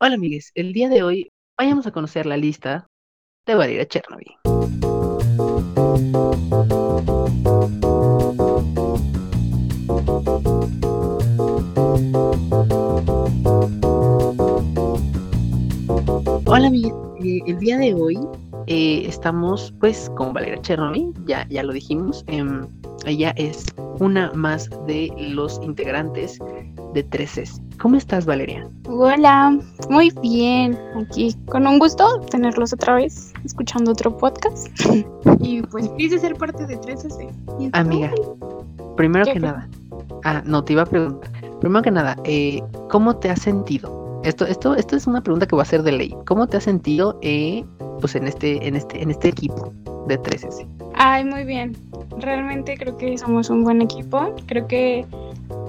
Hola amigues, el día de hoy vayamos a conocer la lista de Valeria Chernobyl. Hola amigues, eh, el día de hoy eh, estamos pues con Valeria Chernobyl, ya, ya lo dijimos, em, ella es una más de los integrantes de 3S. ¿Cómo estás, Valeria? Hola, muy bien. Aquí con un gusto tenerlos otra vez escuchando otro podcast. y pues feliz de ser parte de 3S. Amiga, primero que nada. Ah, no, te iba a preguntar. Primero que nada, eh, ¿cómo te has sentido? Esto, esto, esto es una pregunta que va a ser de ley. ¿Cómo te has sentido eh, pues en este, en este, en este equipo de 3S? Ay, muy bien. Realmente creo que somos un buen equipo. Creo que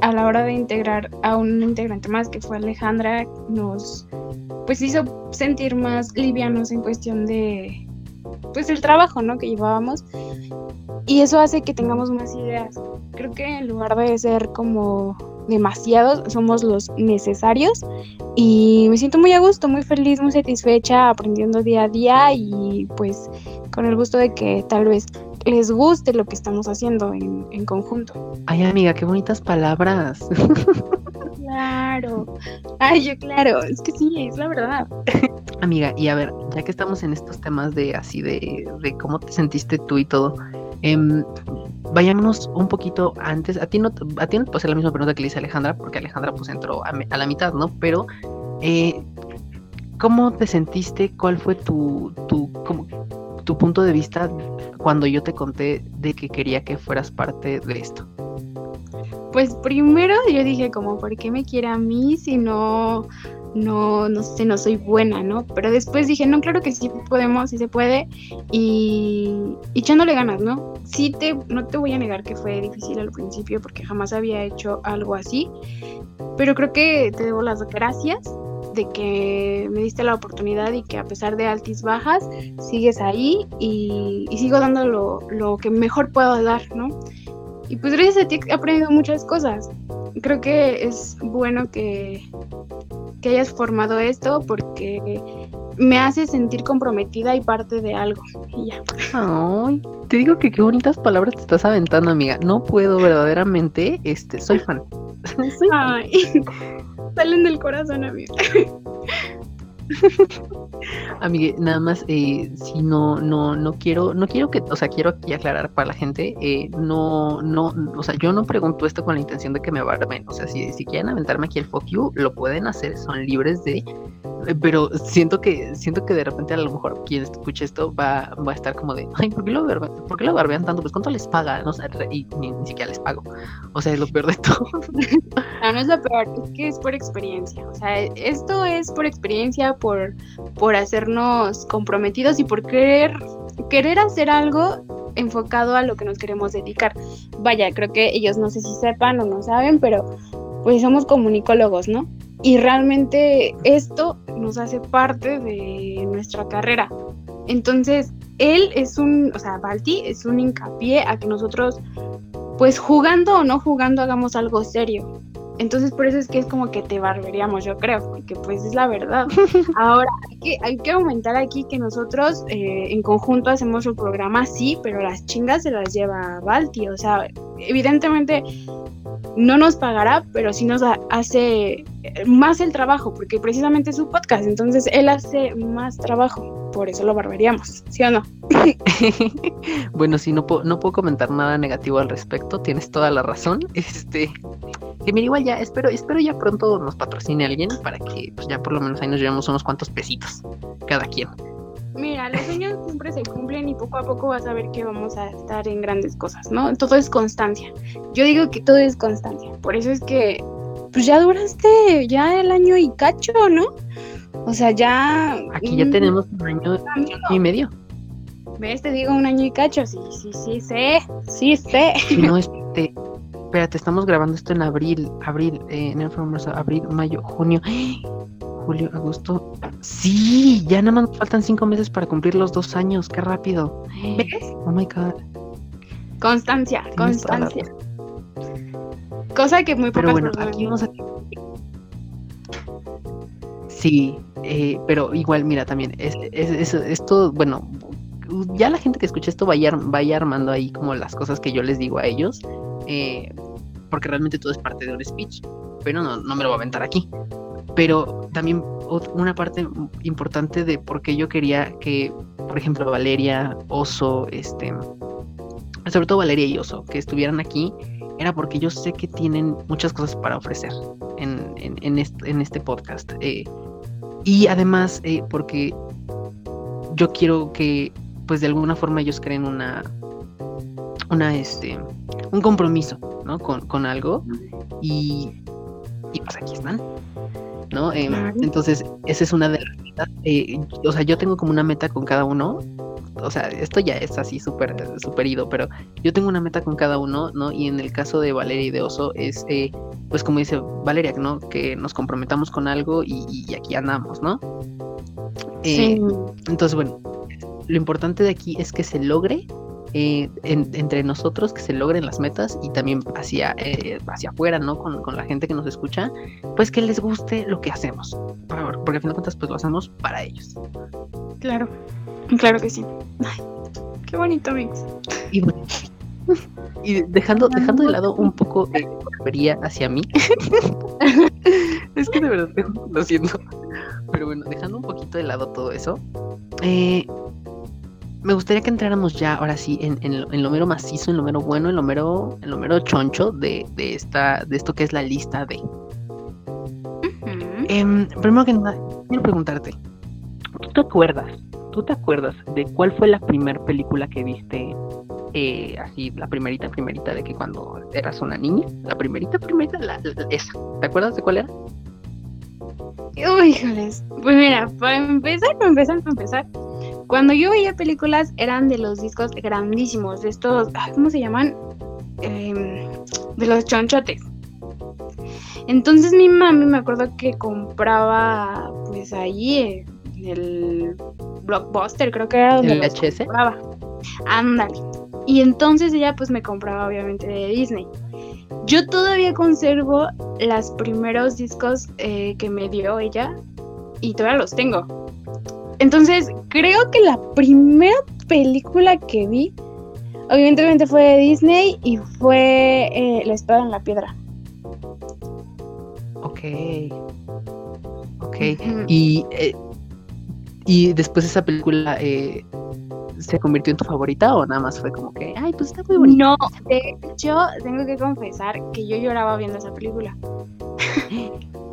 a la hora de integrar a un integrante más, que fue Alejandra, nos pues hizo sentir más livianos en cuestión de pues el trabajo, ¿no? que llevábamos. Y eso hace que tengamos más ideas. Creo que en lugar de ser como demasiados, somos los necesarios y me siento muy a gusto, muy feliz, muy satisfecha aprendiendo día a día y pues con el gusto de que tal vez les guste lo que estamos haciendo en, en conjunto. Ay, amiga, qué bonitas palabras. Claro. Ay, yo claro, es que sí, es la verdad. Amiga, y a ver, ya que estamos en estos temas de así de, de cómo te sentiste tú y todo, eh, vayámonos un poquito antes. A ti no, a ti no te la misma pregunta que le hice a Alejandra, porque Alejandra pues entró a, a la mitad, ¿no? Pero, eh, ¿cómo te sentiste? ¿Cuál fue tu, tu, como, tu punto de vista cuando yo te conté de que quería que fueras parte de esto? Pues primero yo dije como, ¿por qué me quiere a mí si no, no, no sé, no soy buena, ¿no? Pero después dije, no, claro que sí podemos, sí se puede, y, echándole ganas, ¿no? Sí te, no te voy a negar que fue difícil al principio porque jamás había hecho algo así, pero creo que te debo las gracias de que me diste la oportunidad y que a pesar de altis bajas, sigues ahí y, sigo dando lo, lo que mejor puedo dar, ¿no? Y pues gracias a ti he aprendido muchas cosas. Creo que es bueno que, que hayas formado esto porque me hace sentir comprometida y parte de algo. Y ya. Ay, te digo que qué bonitas palabras te estás aventando, amiga. No puedo verdaderamente, este, soy fan. Ay, salen del corazón, amiga. Amigue, nada más, eh, si no, no, no quiero, no quiero que, o sea, quiero aquí aclarar para la gente, eh, no, no, o sea, yo no pregunto esto con la intención de que me abarmen, o sea, si, si quieren aventarme aquí el fuck you, lo pueden hacer, son libres de, eh, pero siento que, siento que de repente a lo mejor quien escuche esto va, va a estar como de, ay, ¿por qué lo, ¿por qué lo barbean tanto? Pues cuánto les paga, no sé, y ni, siquiera les pago, o sea, es lo peor de todo. No, no es lo peor, es que es por experiencia, o sea, esto es por experiencia, por, por hacernos comprometidos y por querer, querer hacer algo enfocado a lo que nos queremos dedicar. Vaya, creo que ellos no sé si sepan o no saben, pero pues somos comunicólogos, ¿no? Y realmente esto nos hace parte de nuestra carrera. Entonces, él es un, o sea, Balti es un hincapié a que nosotros, pues jugando o no jugando, hagamos algo serio. Entonces por eso es que es como que te barberíamos, yo creo, porque pues es la verdad. Ahora, hay que, hay que aumentar aquí que nosotros eh, en conjunto hacemos el programa, sí, pero las chingas se las lleva Balti. O sea, evidentemente no nos pagará, pero sí nos hace más el trabajo, porque precisamente es su podcast, entonces él hace más trabajo, por eso lo barberíamos, ¿sí o no? bueno, sí, no puedo, no puedo comentar nada negativo al respecto, tienes toda la razón. Este, que mira, igual ya, espero, espero ya pronto nos patrocine alguien para que pues ya por lo menos ahí nos llevemos unos cuantos pesitos cada quien. Mira, los sueños siempre se cumplen y poco a poco vas a ver que vamos a estar en grandes cosas, ¿no? Todo es constancia. Yo digo que todo es constancia. Por eso es que, pues ya duraste ya el año y cacho, ¿no? O sea, ya... Aquí ya tenemos un año y medio. ¿Ves? Te digo un año y cacho. Sí, sí, sí, sé. Sí, sé. no, este, espérate, estamos grabando esto en abril, abril, eh, en abril, mayo, junio, julio, agosto. Sí, ya nada más faltan cinco meses para cumplir los dos años, qué rápido. ¿Ves? Oh my god. Constancia, constancia. Cosa que muy Pero bueno, aquí vamos a Sí, eh, pero igual, mira, también, es, es, esto, bueno, ya la gente que escucha esto vaya, vaya armando ahí como las cosas que yo les digo a ellos, eh, porque realmente todo es parte de un speech, pero no, no me lo voy a aventar aquí. Pero también una parte importante de por qué yo quería que, por ejemplo, Valeria, Oso, este, sobre todo Valeria y Oso, que estuvieran aquí, era porque yo sé que tienen muchas cosas para ofrecer en, en, este, podcast. Eh, y además, eh, porque yo quiero que, pues de alguna forma ellos creen una, una, este, un compromiso, ¿no? Con, con algo. Y, y pues aquí están. ¿No? Em, entonces, esa es una de las metas. Eh, o sea, yo tengo como una meta con cada uno o sea, esto ya es así súper super ido, pero yo tengo una meta con cada uno, ¿no? Y en el caso de Valeria y de Oso es, eh, pues como dice Valeria, ¿no? Que nos comprometamos con algo y, aquí andamos, ¿no? Eh, entonces, bueno, lo importante de aquí es que se logre eh, entre nosotros, que se logren las metas y también hacia, hacia afuera, ¿no? Con, con, la gente que nos escucha, pues que les guste lo que hacemos. Porque al final de cuentas, pues lo hacemos para ellos. Claro. Claro que sí. Ay, qué bonito mix. Y, dejando, dejando de lado un poco de vería hacia mí. es que de verdad lo siento. Pero bueno, dejando un poquito de lado todo eso. Eh, me gustaría que entráramos ya, ahora sí, en, en, lo mero macizo, en lo mero bueno, en lo mero, en lo mero choncho de, de, esta, de esto que es la lista de. Em, primero que nada, quiero preguntarte, ¿tú te acuerdas ¿Tú te acuerdas de cuál fue la primera película que viste? Eh, así, la primerita, primerita de que cuando eras una niña, la primerita, primerita, la, esa. ¿Te acuerdas de cuál era? Uy, híjoles. Pues mira, para empezar, para empezar, para empezar, cuando yo veía películas eran de los discos grandísimos, de estos, ¿cómo se llaman? Em, de los chonchotes. Entonces mi mami me acuerdo que compraba pues ahí el Blockbuster, creo que era donde ¿El compraba. Ándale. Y entonces ella pues me compraba obviamente de Disney. Yo todavía conservo los primeros discos eh, que me dio ella y todavía los tengo. Entonces creo que la primera película que vi, obviamente fue de Disney y fue eh, La espada en la piedra. Ok. Ok. Y eh, y después esa película eh, se convirtió en tu favorita o nada más fue como que, ay, pues está muy bonita. No, de hecho, tengo que confesar que yo lloraba viendo esa película.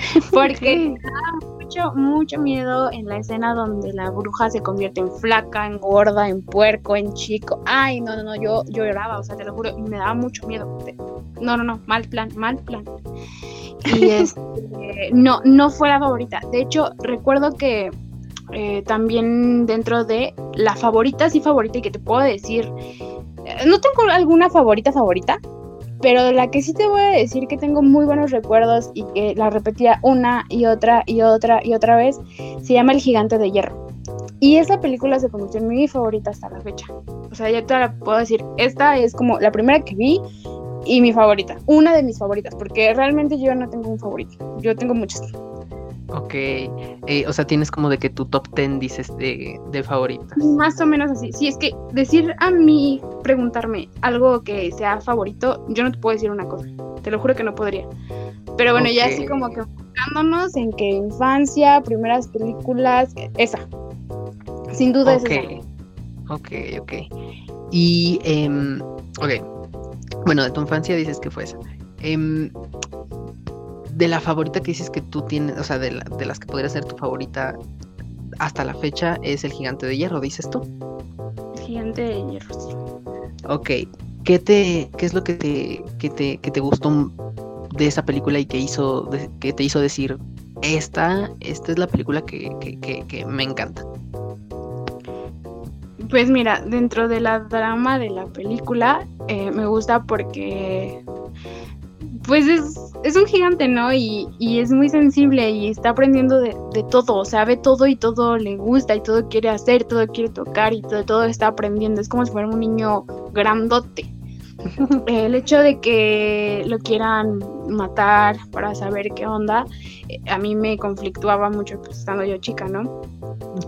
Porque me daba mucho, mucho miedo en la escena donde la bruja se convierte en flaca, en gorda, en puerco, en chico. Ay, no, no, no, yo, yo lloraba, o sea, te lo juro, y me daba mucho miedo. No, no, no, mal plan, mal plan. Y este, no, no fue la favorita. De hecho, recuerdo que eh, también dentro de la favorita, sí favorita y que te puedo decir, eh, no tengo alguna favorita favorita, pero la que sí te voy a decir que tengo muy buenos recuerdos y que la repetía una y otra y otra y otra vez, se llama El Gigante de Hierro. Y esa película se convirtió en mi favorita hasta la fecha. O sea, ya te la puedo decir, esta es como la primera que vi y mi favorita, una de mis favoritas, porque realmente yo no tengo un favorito, yo tengo muchas. Ok, eh, o sea, tienes como de que tu top 10 dices de, de favoritas. Más o menos así. Sí, es que decir a mí, preguntarme algo que sea favorito, yo no te puedo decir una cosa. Te lo juro que no podría. Pero bueno, ya así como que enfocándonos en que infancia, primeras películas, esa. Sin duda es esa. Ok, ok. Y, eh, ok. Bueno, de tu infancia dices que fue esa. Eh, de la favorita que dices que tú tienes, o sea, de, las que podría ser tu favorita hasta la fecha, es el gigante de hierro, dices tú. El gigante de hierro, sí. Ok. ¿Qué, te, qué es lo que te, que te, que te gustó de esa película y que, hizo, que te hizo decir, esta, esta es la película que, que, que me encanta? Pues mira, dentro de la drama de la película, eh, me gusta porque pues es, es un gigante, ¿no? Y, y, es muy sensible y está aprendiendo de, de, todo, o sea, ve todo y todo le gusta y todo quiere hacer, todo quiere tocar y todo, todo está aprendiendo. Es como si fuera un niño grandote. el hecho de que lo quieran matar para saber qué onda, eh, a mí me conflictuaba mucho pues, estando yo chica, ¿no?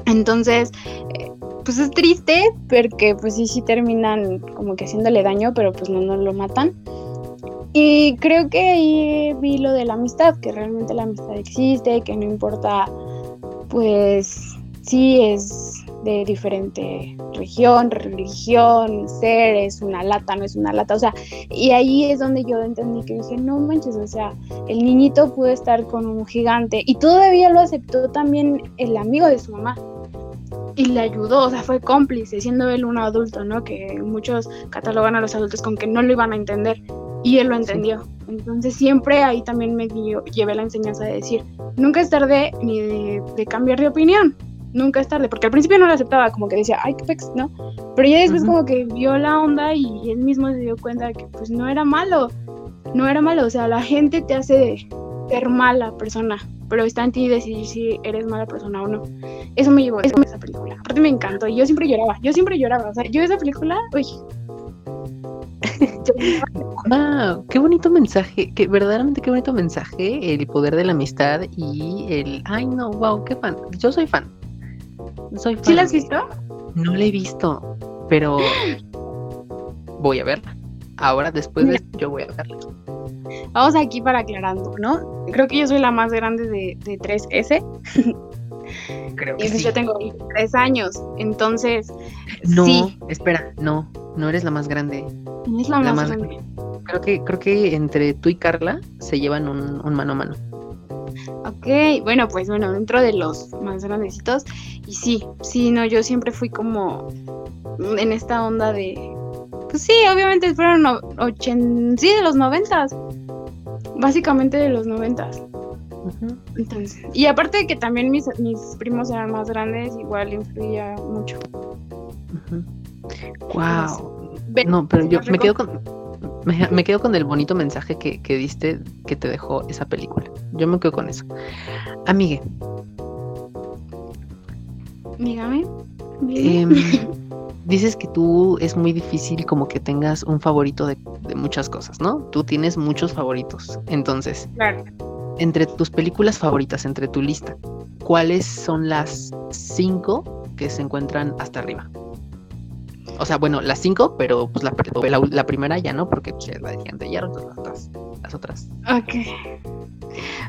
Entonces, eh, pues es triste porque pues sí, sí terminan como que haciéndole daño, pero pues no, no lo matan. Y creo que ahí vi lo de la amistad, que realmente la amistad existe, que no importa, pues sí es de diferente región, religión, ser, es una lata, no es una lata, o sea, y ahí es donde yo entendí que dije, no manches, o sea, el niñito pudo estar con un gigante y todavía lo aceptó también el amigo de su mamá. Y le ayudó, o sea, fue cómplice, siendo él un adulto, ¿no? Que muchos catalogan a los adultos con que no lo iban a entender y él lo entendió. Entonces siempre ahí también me llevé la enseñanza de decir, nunca es tarde ni de, de cambiar de opinión nunca es tarde, porque al principio no lo aceptaba, como que decía, ay, qué pex, ¿no? Pero ya después como que vio la onda y él mismo se dio cuenta de que pues no era malo, no era malo, o sea, la gente te hace ser mala persona, pero está en ti decidir si eres mala persona o no. Eso me llevó a esa película. Aparte me encantó y yo siempre lloraba, yo siempre lloraba, o sea, yo esa película, uy. Wow, qué bonito mensaje, que verdaderamente qué bonito mensaje, el poder de la amistad y el, ay no, wow, qué fan, yo soy fan, soy ¿Sí la has visto? No la he visto, pero voy a verla. Ahora, después de esto, yo voy a verla. Vamos aquí para aclarando, ¿no? Creo que yo soy la más grande de, 3S. Creo que sí. Yo tengo 3 años, entonces. No, espera, no, no eres la más grande. No es la, más, grande. Creo que, creo que entre tú y Carla se llevan un mano a mano. Ok, bueno, pues bueno, dentro de los más grandecitos. Y sí, sí, no, yo siempre fui como en esta onda de. Pues sí, obviamente fueron ochen, sí, de los noventas. Básicamente de los noventas. Entonces, y aparte de que también mis, mis primos eran más grandes, igual influía mucho. Wow. no, pero yo me quedo con me, quedo con el bonito mensaje que, diste que te dejó esa película. Yo me quedo con eso. Amigue. Dígame. Em, dices que tú es muy difícil como que tengas un favorito de, muchas cosas, ¿no? Tú tienes muchos favoritos. Entonces, entre tus películas favoritas, entre tu lista, ¿cuáles son las cinco que se encuentran hasta arriba? O sea, bueno, las cinco, pero pues la, primera ya no, porque pues, la de de Hierro, las las otras. Ok.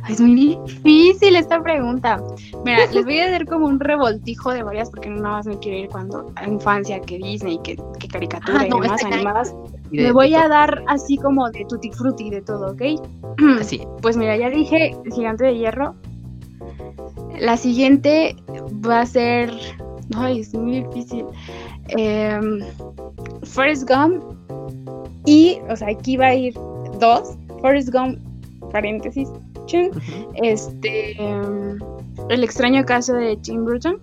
Es muy difícil esta pregunta. Mira, les voy a dar como un revoltijo de varias porque no nada más me quiero ir cuando a infancia, que Disney, que, que caricatura ah, y demás animadas. me voy a dar así como de tutti frutti de todo, ¿ok? Así. Pues mira, ya dije gigante de hierro. La siguiente va a ser. Ay, es muy difícil eh, Forrest Gump y, o sea, aquí va a ir dos, Forrest Gump, paréntesis, este, em, el extraño caso de Tim Burton,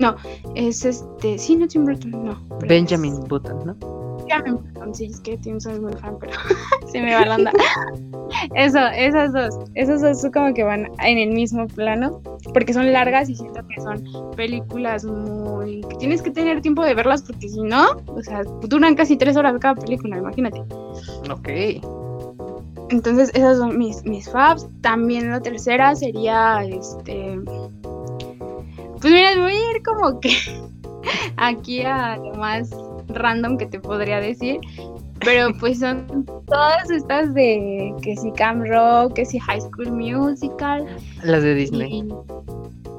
no, es este, sí, no Tim Burton, no. Benjamin Button, ¿no? Benjamin Button, sí, es que Tim soy muy fan, pero se me va la onda. Eso, esas dos, esas dos como que van en el mismo plano, porque son largas y siento que son películas muy... que tienes que tener tiempo de verlas porque si no, o sea, duran casi tres horas cada película, imagínate. Ok. Entonces, esas son mis, mis. También la tercera sería, este... Pues mira, voy a ir como que aquí a lo más random que te podría decir. Pero pues son todas estas de que si Cam Rock, que si High School Musical. Las de Disney.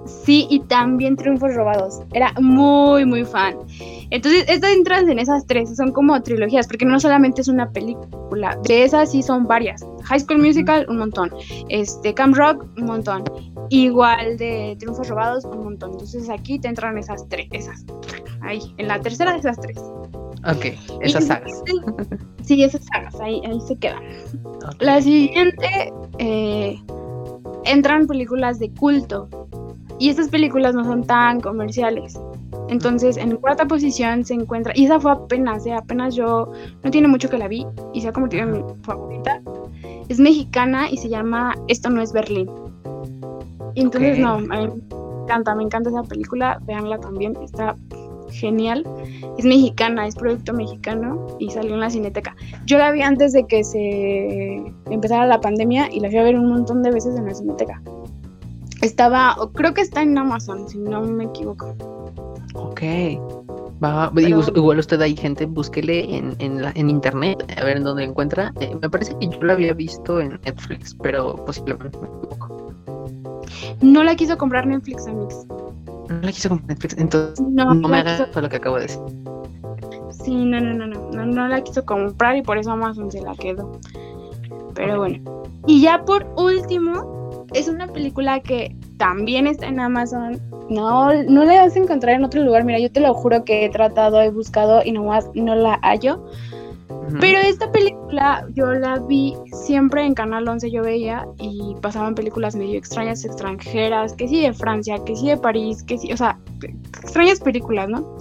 sí, y también Triunfos Robados. Era muy, muy fan. Entonces, estas entran en esas tres, son como trilogías, porque no solamente es una película, de esas sí son varias. High School Musical, un montón. Este, Cam Rock, un montón. Igual de Triunfos Robados, un montón. Entonces aquí te entran esas tres, esas. Ahí, en la tercera de esas tres. Ok, esas sagas. Sí, esas sagas, ahí, ahí se quedan. La siguiente, eh, entran películas de culto. Y estas películas no son tan comerciales. Entonces, en cuarta posición se encuentra, y esa fue apenas, ¿eh? apenas yo, no tiene mucho que la vi y se ha convertido en mi favorita. Es mexicana y se llama Esto no es Berlín. Y entonces, no, me encanta, me encanta esa película, véanla también, está genial. Es mexicana, es producto mexicano y salió en la cineteca. Yo la vi antes de que se empezara la pandemia y la fui a ver un montón de veces en la cineteca. Estaba, creo que está en Amazon, si no me equivoco. Ok. Va, igual, usted hay gente, búsquele en, en, la, en internet, a ver en dónde encuentra. Eh, me parece que yo la había visto en Netflix, pero posiblemente me equivoco. No la quiso comprar Netflix, Amix. No la quiso comprar Netflix, entonces no, me hagas lo que acabo de decir. Sí, no, no, no, no, no, no la quiso comprar y por eso Amazon se la quedó. Pero bueno. Y ya por último, es una película que también está en Amazon. No, no la vas a encontrar en otro lugar. Mira, yo te lo juro que he tratado, he buscado y no, no la hallo. Pero esta película yo la vi siempre en Canal 11, yo veía y pasaban películas medio extrañas, extranjeras, que sí de Francia, que sí de París, que sí, o sea, extrañas películas, ¿no?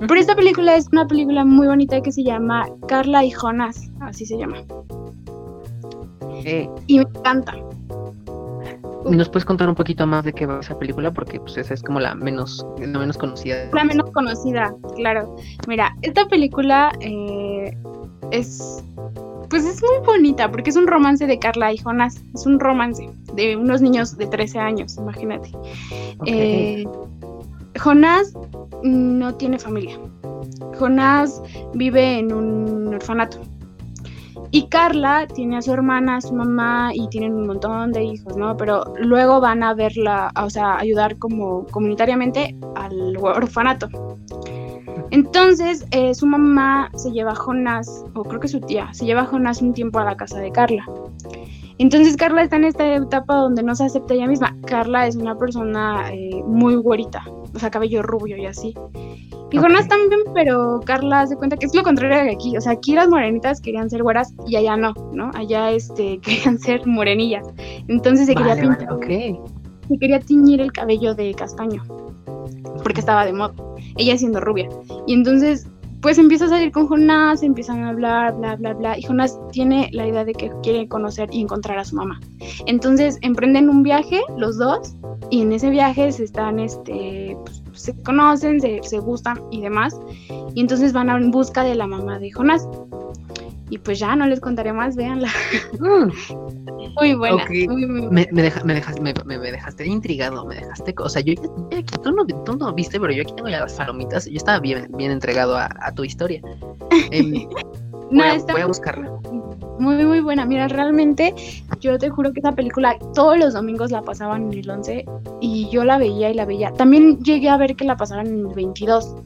Pero esta película es una película muy bonita que se llama Carla y Jonas, así se llama. Y me encanta. ¿Nos puedes contar un poquito más de qué va esa película? Porque pues esa es como la menos, la menos conocida. La menos conocida, claro. Mira, esta película eh, es pues es muy bonita porque es un romance de Carla y Jonás. Es un romance de unos niños de 13 años, imagínate. Eh, Jonás no tiene familia. Jonás vive en un orfanato. Y Carla tiene a su hermana, a su mamá y tienen un montón de hijos, ¿no? Pero luego van a verla, o sea, ayudar como comunitariamente al orfanato. Entonces, eh, su mamá se lleva a Jonás, o creo que su tía, se lleva a Jonás un tiempo a la casa de Carla. Entonces Carla está en esta etapa donde no se acepta ella misma. Carla es una persona eh, muy güerita, o sea, cabello rubio y así. Y Jonás también, pero Carla se cuenta que es lo contrario de aquí. O sea, aquí las morenitas querían ser güeras y allá no, ¿no? Allá este, querían ser morenillas. Entonces se quería pintar. Se quería tiñir el cabello de castaño. Porque estaba de moda. Ella siendo rubia. Y entonces, pues empieza a salir con Jonás, empiezan a hablar, bla, bla, bla. Y Jonás tiene la idea de que quiere conocer y encontrar a su mamá. Entonces emprenden un viaje, los dos, y en ese viaje se están, este, pues, se conocen, se, gustan y demás. Y entonces van en busca de la mamá de Jonás. Y pues ya no les contaré más, véanla. Mm. muy buena. Me, me, dejaste, me, dejaste intrigado, me dejaste. O sea, yo, aquí, tú no, tú no viste, pero yo aquí tengo ya las palomitas. Yo estaba bien, bien entregado a, tu historia. Em, no, voy a buscarla muy, muy buena. Mira, realmente yo te juro que esa película todos los domingos la pasaban en el 11 y yo la veía y la veía. También llegué a ver que la pasaban en el 22.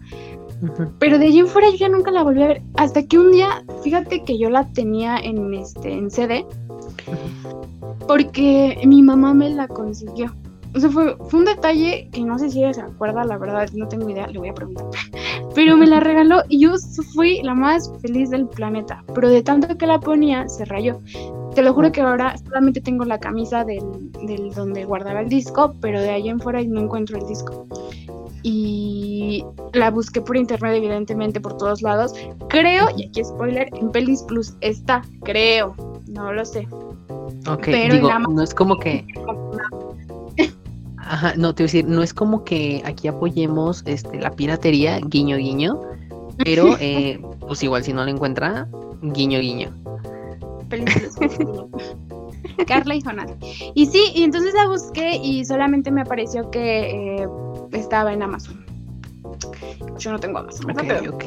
Pero de allí en fuera yo ya nunca la volví a ver. Hasta que un día, fíjate que yo la tenía en este en CD. Porque mi mamá me la consiguió. O sea, fue, fue un detalle que no sé si ella se acuerda, la verdad, no tengo idea, le voy a preguntar. Pero me la regaló y yo fui la más feliz del planeta. Pero de tanto que la ponía, se rayó. Te lo juro que ahora solamente tengo la camisa del, del donde guardaba el disco, pero de ahí en fuera no encuentro el disco. Y la busqué por internet, evidentemente, por todos lados. Creo, y aquí spoiler, en Pelis Plus está, creo, no lo sé. Ok, pero digo, no es como que Ajá, no, te voy a decir, no es como que aquí apoyemos este, la piratería, guiño, guiño, pero eh, pues igual si no lo encuentra, guiño, guiño. Carla y Jonás. Y sí, y entonces la busqué y solamente me apareció que eh, estaba en Amazon. Yo no tengo Amazon. Ok, ok.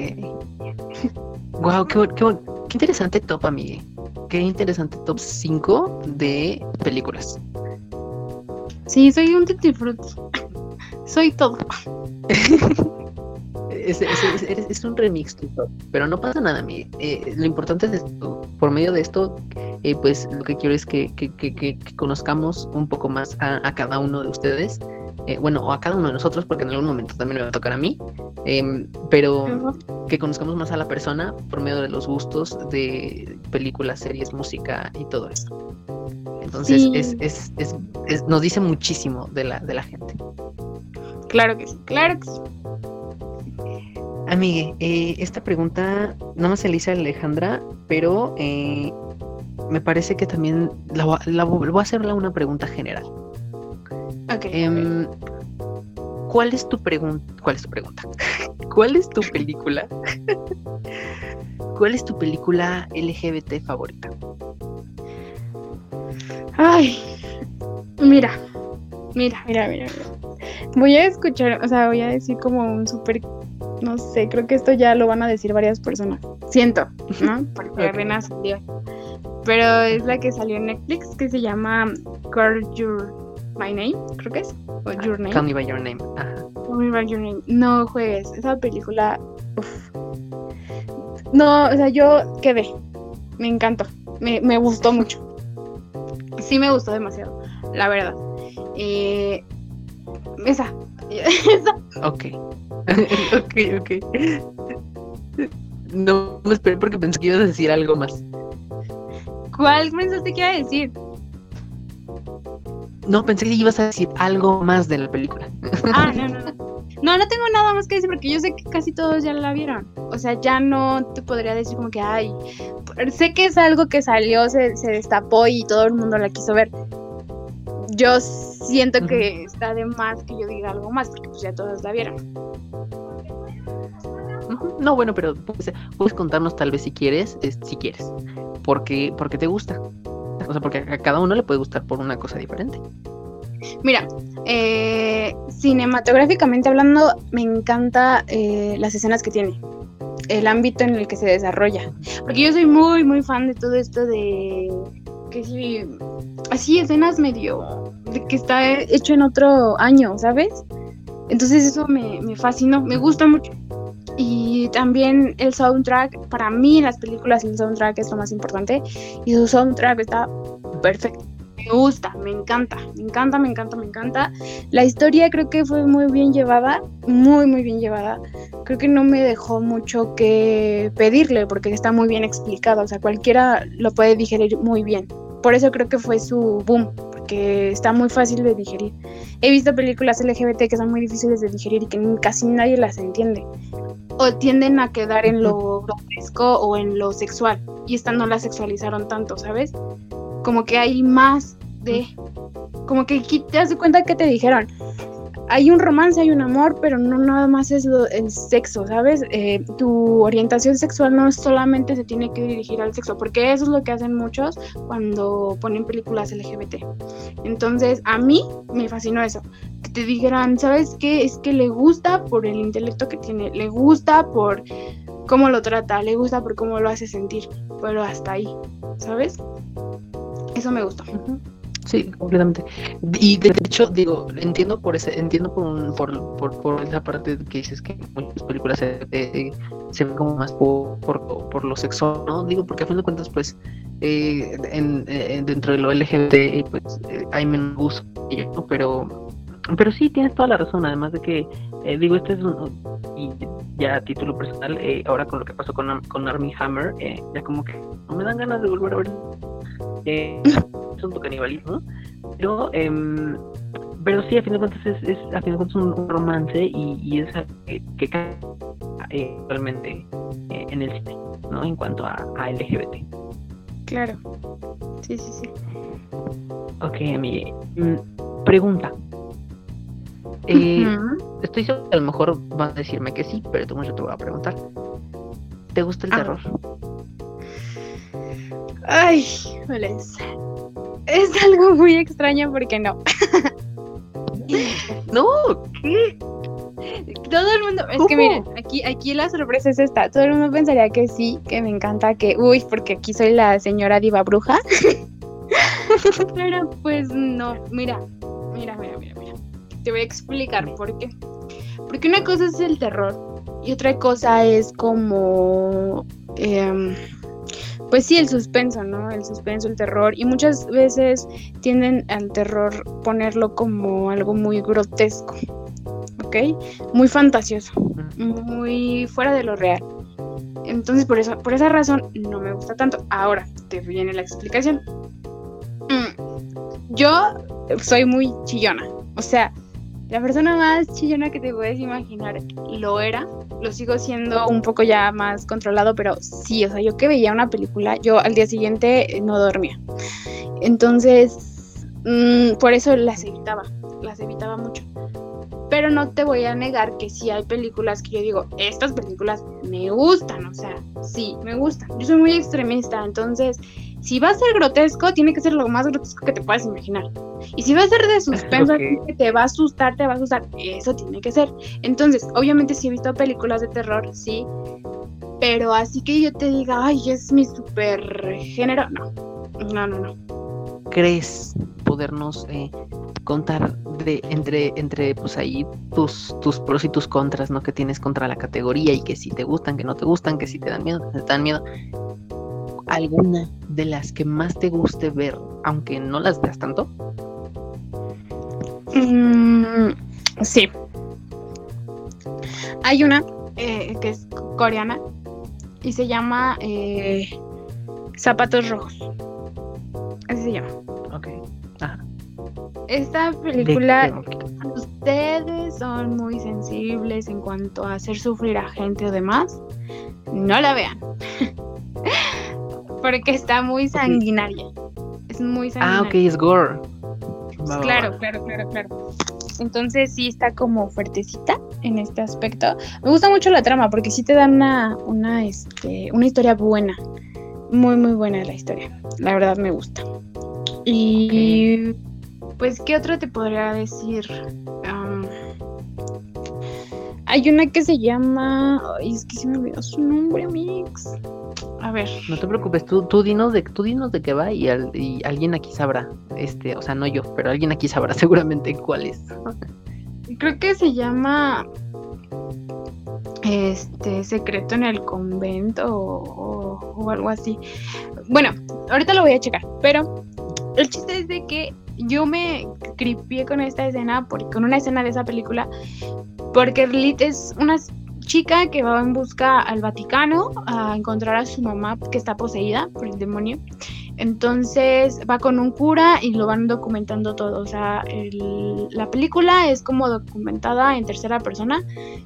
wow, qué, qué, qué interesante top, amigue. Qué interesante top 5 de películas. Sí, soy un titi Soy todo. es, un remix, pero no pasa nada. mí. Eh, lo importante es esto. Por medio de esto, eh, pues lo que quiero es que, conozcamos un poco más a, cada uno de ustedes. Eh, bueno, o a cada uno de nosotros, porque en algún momento también me va a tocar a mí. Em, pero que conozcamos más a la persona por medio de los gustos de películas, series, música y todo esto. Entonces es, es, es, nos dice muchísimo de la, de la gente. Claro que sí, claro que sí. Amigue, eh, esta pregunta no más se le hice a Alejandra, pero eh, me parece que también la, la, voy a hacerle una pregunta general. Okay, em, ¿Cuál es tu pregunta? ¿Cuál es tu pregunta? ¿Cuál es tu película? ¿Cuál es tu película LGBT favorita? Ay, mira, mira, mira, mira, Voy a escuchar, o sea, voy a decir como un súper, no sé, creo que esto ya lo van a decir varias personas. Siento, ¿no? Porque apenas salió. Pero es la que salió en Netflix, que se llama Call Your My Name, creo que es. O Your Name. Call Me By Your Name. Call Me By Your Name. No juegues, esa película, No, o sea, yo quedé. Me encantó. Me, me gustó mucho sí me gustó demasiado, la verdad. Eh, esa. esa. Ok. ok, ok. No me esperé porque pensé que ibas a decir algo más. ¿Cuál pensaste que iba a decir? No, pensé que ibas a decir algo más de la película. Ah, no, no, no. No, no tengo nada más que decir porque yo sé que casi todos ya la vieron. O sea, ya no te podría decir como que, ay, sé que es algo que salió, se, se destapó y todo el mundo la quiso ver. Yo siento que está de más que yo diga algo más porque pues ya todos la vieron. No, bueno, pero puedes, contarnos tal vez si quieres, si quieres, porque, porque te gusta. O sea, porque a cada uno le puede gustar por una cosa diferente. Mira, eh, cinematográficamente hablando, me encanta eh, las escenas que tiene, el ámbito en el que se desarrolla. Porque yo soy muy, muy fan de todo esto de que sí, así escenas medio de que está hecho en otro año, ¿sabes? Entonces eso me, me fascinó, me gusta mucho. Y también el soundtrack, para mí las películas el soundtrack es lo más importante. Y su soundtrack está perfecto me gusta, me encanta, me encanta, me encanta, me encanta. La historia creo que fue muy bien llevada, muy, muy bien llevada. Creo que no me dejó mucho que pedirle porque está muy bien explicado, o sea, cualquiera lo puede digerir muy bien. Por eso creo que fue su boom, porque está muy fácil de digerir. He visto películas LGBT que son muy difíciles de digerir y que casi nadie las entiende. O tienden a quedar en lo grotesco o en lo sexual. Y esta no la sexualizaron tanto, ¿sabes? Como que hay más de, como que te das cuenta que te dijeron, hay un romance, hay un amor, pero no nada más es el sexo, ¿sabes? Eh, tu orientación sexual no solamente se tiene que dirigir al sexo, porque eso es lo que hacen muchos cuando ponen películas LGBT. Entonces, a mí me fascinó eso, que te dijeran, ¿sabes qué? Es que le gusta por el intelecto que tiene, le gusta por cómo lo trata, le gusta por cómo lo hace sentir, pero hasta ahí, ¿sabes? Eso me gustó. Sí, completamente. Y de hecho, digo, entiendo por ese, entiendo por, por, por, esa parte que dices que muchas películas se, ven como más por, por, lo sexual, ¿no? Digo, porque a fin de cuentas, pues, eh, en, eh, dentro de lo LGBT, pues, eh, hay menos ¿no? Pero, pero sí, tienes toda la razón, además de que, digo, este es un, y ya a título personal, ahora con lo que pasó con, con Army Hammer, ya como que no me dan ganas de volver a ver eh, es un canibalismo, pero, em, pero sí, a fin de cuentas es, es a fin de cuentas un, romance y, y es que, que cae eh, realmente eh, en el cine, ¿no? En cuanto a, a, LGBT. Claro, sí, sí, sí. Ok, amiga. Mm, pregunta. Eh, Estoy seguro que a lo mejor van a decirme que sí, pero tú yo te voy a preguntar. ¿Te gusta el ah. terror? Ay, es algo muy extraño porque no. no, ¿qué? Todo el mundo, es que miren, aquí, aquí la sorpresa es esta. Todo el mundo pensaría que sí, que me encanta, que, uy, porque aquí soy la señora diva bruja. Pero pues no, mira, mira, mira, mira, mira. Te voy a explicar por qué. Porque una cosa es el terror y otra cosa es como eh, pues sí, el suspenso, ¿no? El suspenso, el terror. Y muchas veces tienden al terror ponerlo como algo muy grotesco, ¿ok? Muy fantasioso, muy fuera de lo real. Entonces, por, eso, por esa razón, no me gusta tanto. Ahora, te viene la explicación. Mm, yo soy muy chillona. O sea, la persona más chillona que te puedes imaginar lo era. Lo sigo siendo un poco ya más controlado, pero sí, o sea, yo que veía una película, yo al día siguiente no dormía. Entonces, mm, por eso las evitaba, las evitaba mucho. pero no te voy a negar que sí hay películas que yo digo, estas películas me gustan, o sea, sí, me gustan. Yo soy muy extremista, entonces, si va a ser grotesco, tiene que ser lo más grotesco que te puedas imaginar. Y si va a ser de suspenso, que te va a asustar, te va a asustar, eso tiene que ser. Entonces, obviamente sí he visto películas de terror, sí, pero así que yo te diga, ay, es mi super género, no, no, no, no. ¿Crees podernos eh, contar de entre entre pues ahí tus tus pros y tus contras no que tienes contra la categoría y que si te gustan que no te gustan que si te dan miedo que te dan miedo alguna de las que más te guste ver aunque no las veas tanto mm, sí. Hay una eh, que es coreana y se llama eh, Zapatos Rojos. Así se llama. Ok ajá. Esta película, ustedes son muy sensibles en cuanto a hacer sufrir a gente o demás, no la vean. Porque está muy sanguinaria. Es muy sanguinaria. Ah, ok, es gore. claro, claro, claro, claro. Entonces sí está como fuertecita en este aspecto. Me gusta mucho la trama porque sí te dan una, una, este, una historia buena. Muy, muy buena la historia. La verdad me gusta. Y pues, ¿qué otro te podría decir? hay una que se llama. Ay, es que se me olvidó su nombre, Mix. A ver. No te preocupes, tú, tú dinos de tú dinos de qué va y, alguien aquí sabrá. Este, o sea, no yo, pero alguien aquí sabrá seguramente cuál es. Creo que se llama este secreto en el convento o, o, algo así. Bueno, ahorita lo voy a checar, pero el chiste es de que yo me cripié con esta escena, con una escena de esa película, porque Lilith es una chica que va en busca al Vaticano a encontrar a su mamá que está poseída por el demonio. Entonces va con un cura y lo van documentando todo. O sea, la película es como documentada en tercera persona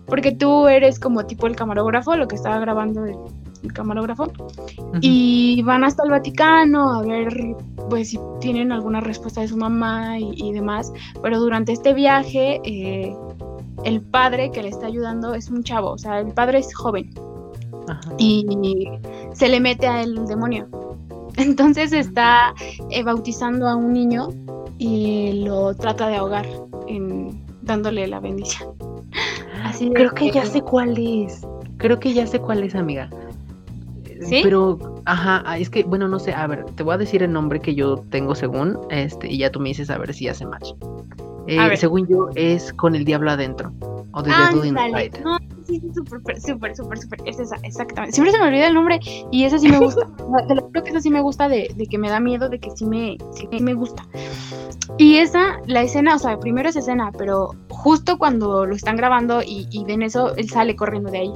porque tú eres como tipo el camarógrafo, lo que estaba grabando el, camarógrafo. Y van hasta el Vaticano a ver pues si tienen alguna respuesta de su mamá y, demás. Pero durante este viaje... Eh, el padre que le está ayudando es un chavo, o sea, el padre es joven. Y se le mete a el demonio. Entonces está eh, bautizando a un niño y lo trata de ahogar en, dándole la bendición. Así Creo que, ya sé cuál es. Creo que ya sé cuál es, amiga. ¿Sí? Pero, ajá, ah, es que, bueno, no sé, a ver, te voy a decir el nombre que yo tengo según, este, y ya tú me dices a ver si hace match. Eh, según yo, es con el diablo adentro. O The Devil Inside. No, sí, súper, súper, súper, súper. Es esa, exactamente. Siempre se me olvida el nombre y esa sí me gusta. Te lo creo que esa sí me gusta de, de, que me da miedo, de que sí me, sí me gusta. Y esa, la escena, o sea, primero es escena, pero justo cuando lo están grabando y, y ven eso, él sale corriendo de ahí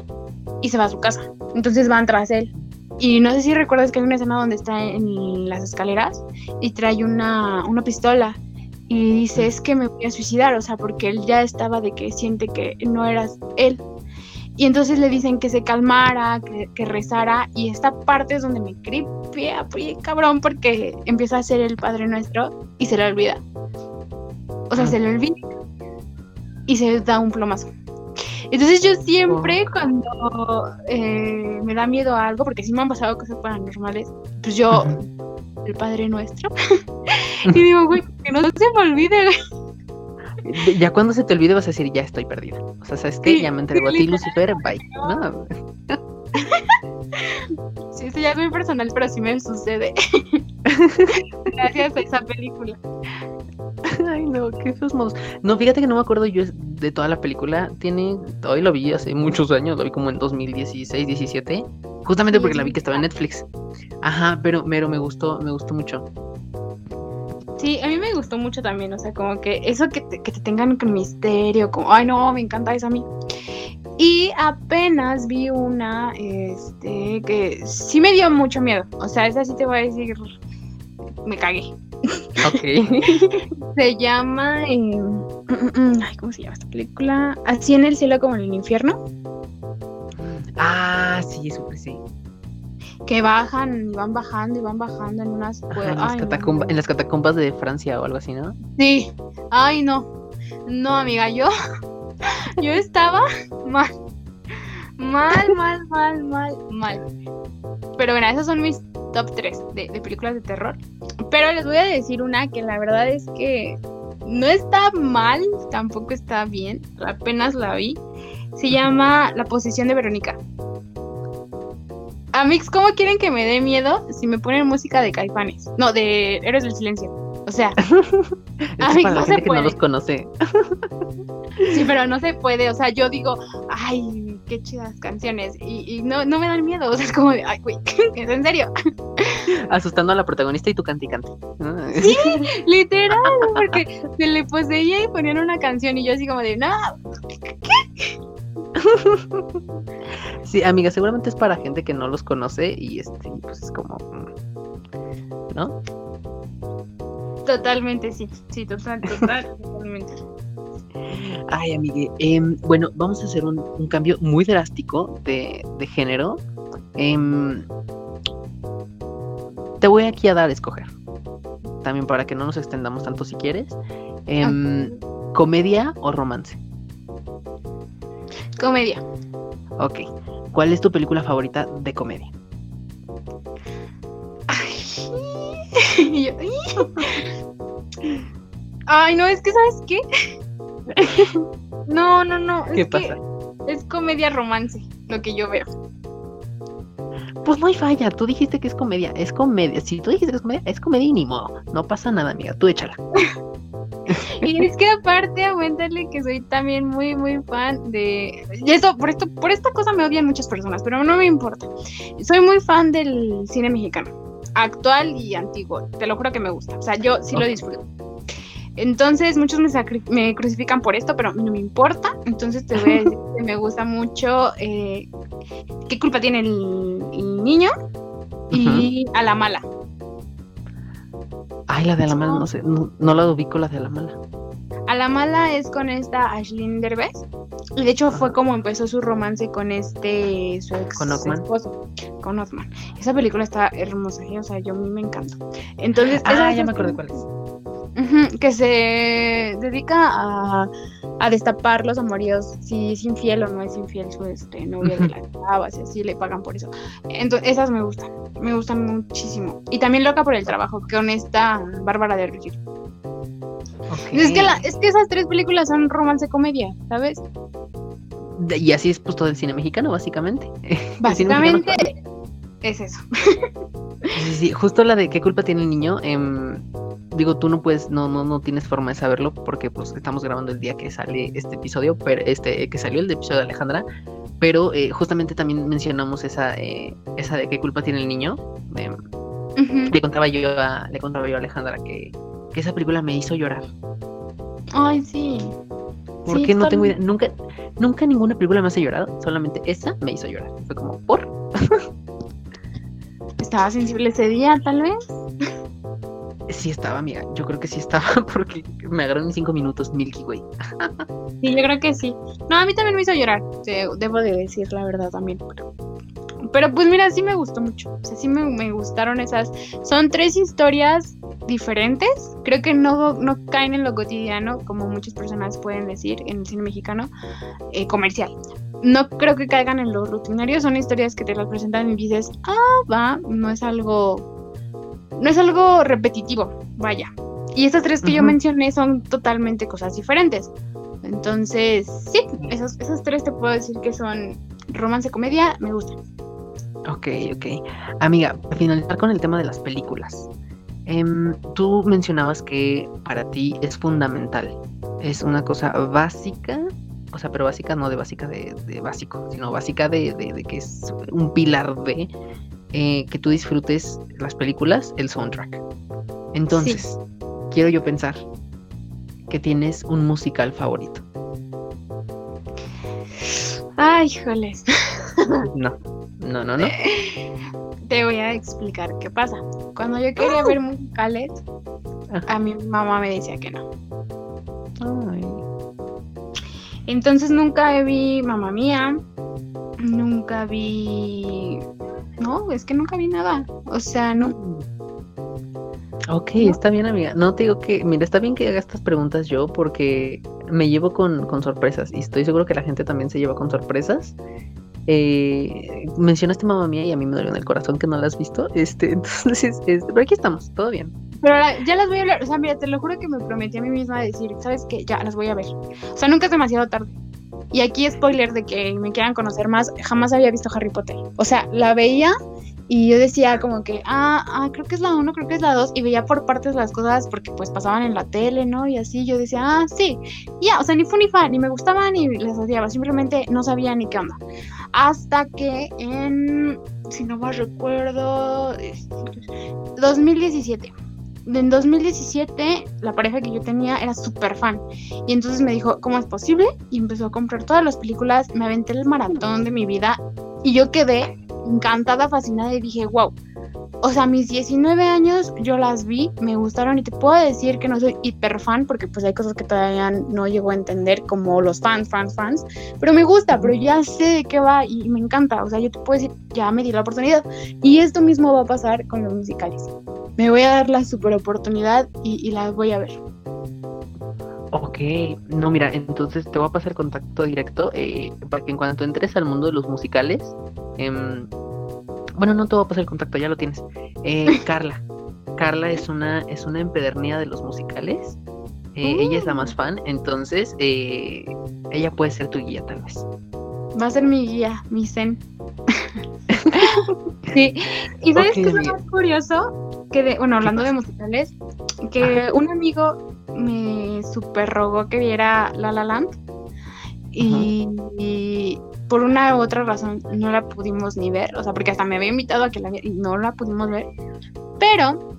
y se va a su casa. Entonces van tras él. Y no sé si recuerdas que hay una escena donde está en las escaleras y trae una, una pistola y dice, es que me voy a suicidar, o sea, porque él ya estaba de que siente que no eras él. Y entonces le dicen que se calmara, que, rezara, y esta parte es donde me cripea, cabrón, porque empieza a ser el Padre Nuestro y se le olvida. O sea, se le olvida y se da un plomazo. Entonces yo siempre cuando eh, me da miedo a algo, porque sí me han pasado cosas paranormales, pues yo, el Padre Nuestro, y digo, güey, que no se me olvide, Ya cuando se te olvide vas a decir, ya estoy perdida. O sea, ¿sabes qué? ya me entrego a ti, Lucifer, bye. No. Sí, esto ya es muy personal, pero sí me sucede. Gracias a esa película. Ay, no, qué feos modos. No, fíjate que no me acuerdo yo de toda la película. Tiene, hoy lo vi hace muchos años, lo vi como en 2016, 17. Justamente porque la vi que estaba en Netflix. Ajá, pero, pero me gustó, me gustó mucho. Sí, a mí me gustó mucho también, o sea, como que eso que te, que te tengan con misterio, como, ay no, me encanta eso a mí. Y apenas vi una, este, que sí me dio mucho miedo, o sea, esa sí te voy a decir, me cagué. Ok. se llama, eh, ay, ¿cómo se llama esta película? Así en el cielo como en el infierno. Ah, sí, eso sí que bajan y van bajando y van bajando en unas en, las catacumbas de Francia o algo así, ¿no? Sí. Ay, no. No, amiga, yo yo estaba mal. Mal, mal, mal, mal, mal. Pero bueno, esos son mis top 3 de, de películas de terror. Pero les voy a decir una que la verdad es que no está mal, tampoco está bien. Apenas la vi. Se llama La posición de Verónica. Amix, ¿cómo quieren que me dé miedo si me ponen música de caifanes? No, de Héroes del Silencio. O sea, Amix, para la gente que no los conoce. Sí, pero no se puede. O sea, yo digo, ay, qué chidas canciones. Y, y no, no me dan miedo. O sea, es como de, ay, güey, ¿es en serio? Asustando a la protagonista y tu canti Sí, literal, porque se le poseía y ponían una canción y yo así como de, no, ¿qué? Sí, amiga, seguramente es para gente que no los conoce y este, pues es como, mm, ¿no? Totalmente, sí, sí, total, total, totalmente. Ay, amigue, em, bueno, vamos a hacer un, un cambio muy drástico de, de género. Em, te voy aquí a dar a escoger. También para que no nos extendamos tanto si quieres. Em, ¿Comedia o romance? Comedia. Ok. ¿Cuál es tu película favorita de comedia? Ay, yo- Ay, no, es que, ¿sabes qué? No, no, no. ¿Qué es que pasa? Es comedia romance, lo que yo veo. Pues no hay falla, tú dijiste que es comedia, es comedia. Si tú dijiste que es comedia, es comedia y ni modo. No pasa nada, amiga, tú échala. Y es que aparte, aguántale que soy también muy, muy fan de. Y esto, por esto, por esta cosa me odian muchas personas, pero no me importa. Soy muy fan del cine mexicano, actual y antiguo. Te lo juro que me gusta. O sea, yo sí lo disfruto. Entonces, muchos me, me crucifican por esto, pero no me importa. Entonces, te voy a decir que me gusta mucho. eh, ¿Qué culpa tiene el, el niño? Y a la mala. Ay, la de la mala, no sé, no, no la ubico la de la mala. A la mala es con esta Ashlyn Derbez. Y de hecho fue como empezó su romance con este su ex Con esposo, con Othman. Esa película está hermosa, ¿eh? o sea, yo a mí me encanta. Entonces, Ah, ya me acordé cuál es. Que se dedica a, a destapar los amoríos, si es infiel o no es infiel su este, novio de Ujú. las chavas, y así le pagan por eso. Entonces, esas me gustan, me gustan muchísimo. Y también loca por el trabajo con esta Bárbara de Regil. Es que, la- es que esas tres películas son romance comedia, ¿sabes? Y así es pues todo el cine mexicano, básicamente. Básicamente es eso. Sí, sí, justo la de qué culpa tiene el niño. em, digo, tú no puedes, no, no, no tienes forma de saberlo porque pues estamos grabando el día que sale este episodio, pero este, que salió el episodio de Alejandra. Pero eh, justamente también mencionamos esa, eh, esa de qué culpa tiene el niño. em, le contaba yo a, le contaba yo a Alejandra que, que esa película me hizo llorar. Ay, sí. ¿Por Sí, qué no tengo idea? Nunca, nunca ninguna película me hace llorar, solamente esa me hizo llorar. Fue como, ¿por? Estaba sensible ese día, tal vez. Sí estaba, amiga. Yo creo que sí estaba porque me agarró en cinco minutos Milky Way. Sí, yo creo que sí. No, a mí también me hizo llorar, debo de decir la verdad también. Pero, pero pues mira, sí me gustó mucho. O sea, sí me, me gustaron esas. Son tres historias diferentes. Creo que no, no caen en lo cotidiano, como muchas personas pueden decir en el cine mexicano eh, comercial. No creo que caigan en lo rutinario. Son historias que te las presentan y dices, ah, va, no es algo. No es algo repetitivo, vaya. Y estas tres que yo mencioné son totalmente cosas diferentes. Entonces, sí, esos, esos tres te puedo decir que son romance, comedia, me gustan. Ok, ok. Amiga, para finalizar con el tema de las películas. em, tú mencionabas que para ti es fundamental. Es una cosa básica, o sea, pero básica no de básica de, de básico, sino básica de, de- de que es un pilar de eh, que tú disfrutes las películas, el soundtrack. Entonces, quiero yo pensar que tienes un musical favorito. Ay, híjoles. No, no, no, no. Te voy a explicar qué pasa. Cuando yo quería ver musicales, a mi mamá me decía que no. Ay. Entonces nunca vi Mamá Mía, nunca vi... No, es que nunca vi nada. O sea, no. Ok, está bien, amiga. No te digo que, mira, está bien que haga estas preguntas yo porque me llevo con, con, sorpresas y estoy seguro que la gente también se lleva con sorpresas. Eh, mencionaste mamá mía y a mí me dolió en el corazón que no la has visto. Este, entonces, pero aquí estamos, todo bien. Pero ya las voy a hablar, o sea, mira, te lo juro que me prometí a mí misma decir, ¿sabes qué? Ya las voy a ver. O sea, nunca es demasiado tarde. Y aquí spoiler de que me quieran conocer más, jamás había visto Harry Potter. O sea, la veía y yo decía como que, ah, ah, creo que es la uno, creo que es la dos, y veía por partes las cosas porque pues pasaban en la tele, ¿no? Y así yo decía, ah, sí, ya, o sea, ni fue ni fan, ni me gustaban ni les odiaba, simplemente no sabía ni qué onda. Hasta que en, si no más recuerdo, 2017 en 2017 la pareja que yo tenía era súper fan y entonces me dijo, ¿cómo es posible? Y empezó a comprar todas las películas, me aventé el maratón de mi vida y yo quedé encantada, fascinada y dije, wow. O sea, mis 19 años yo las vi, me gustaron y te puedo decir que no soy hiper fan porque pues hay cosas que todavía no llego a entender como los fans, fans, fans, pero me gusta, pero ya sé de qué va y me encanta, o sea, yo te puedo decir, ya me di la oportunidad y esto mismo va a pasar con los musicales me voy a dar la super oportunidad y, la voy a ver. Ok, no, mira, entonces te voy a pasar contacto directo eh, para que en cuanto entres al mundo de los musicales, em, bueno, no te voy a pasar el contacto, ya lo tienes. Eh, Carla, Carla es una es una empedernida de los musicales. Eh, ella es la más mm. fan, entonces ella puede ser tu guía tal vez. Va a ser mi guía, mi zen. sí. ¿Y sabes qué es lo más curioso? que bueno, hablando de musicales, que un amigo me super rogó que viera La La Land. Y, por una u otra razón no la pudimos ni ver, o sea, porque hasta me había invitado a que la viera y no la pudimos ver, pero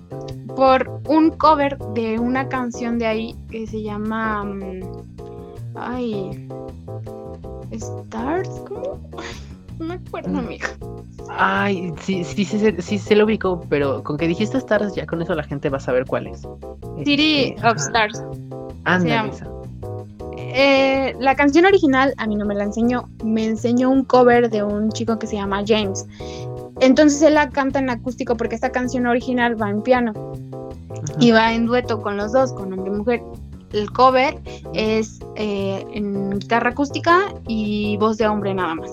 por un cover de una canción de ahí que se llama mm, ay Stars, ¿cómo? No me acuerdo, mm. amigo. Ay, sí, sí, sí, sí, se lo ubico, pero con que dijiste Stars, ya con eso la gente va a saber cuál es. City este, of Stars. Anda, eh, la canción original a mí no me la enseñó, me enseñó un cover de un chico que se llama James. Entonces él la canta en acústico porque esta canción original va en piano y va en dueto con los dos, con hombre y mujer. El cover es eh, en guitarra acústica y voz de hombre nada más.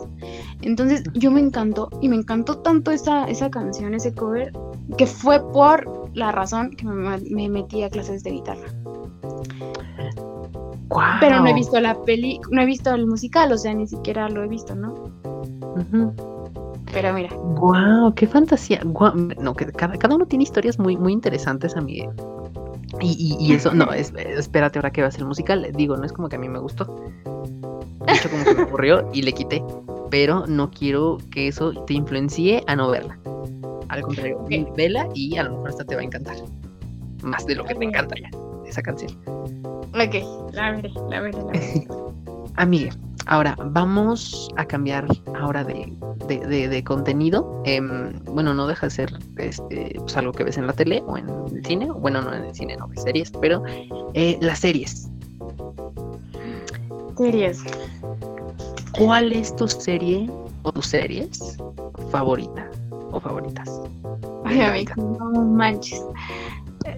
Entonces yo me encantó y me encantó tanto esa, esa canción, ese cover, que fue por la razón que me, metí a clases de guitarra. Pero no he visto la peli, no he visto el musical, o sea, ni siquiera lo he visto, ¿no? Pero mira. Wow, qué fantasía. No, que cada, cada, uno tiene historias muy, muy interesantes, a mí. Y, y, eso, no, es, espérate ahora que va a ser el musical. Digo, no es como que a mí me gustó. De hecho, como que me ocurrió y le quité pero no quiero que eso te influencie a no verla. Al contrario, vela y a lo mejor esta te va a encantar. Más de lo que te encanta ya, esa canción. Ok, la veré, la veré, la veré. Amiga, ahora vamos a cambiar ahora de, de, contenido. Em, bueno, no deja de ser este, pues algo que ves en la tele o en el cine. Bueno, no en el cine, no, series, pero eh, las series. Series. ¿Cuál es tu serie o tus series favorita o favoritas? Ay, no manches.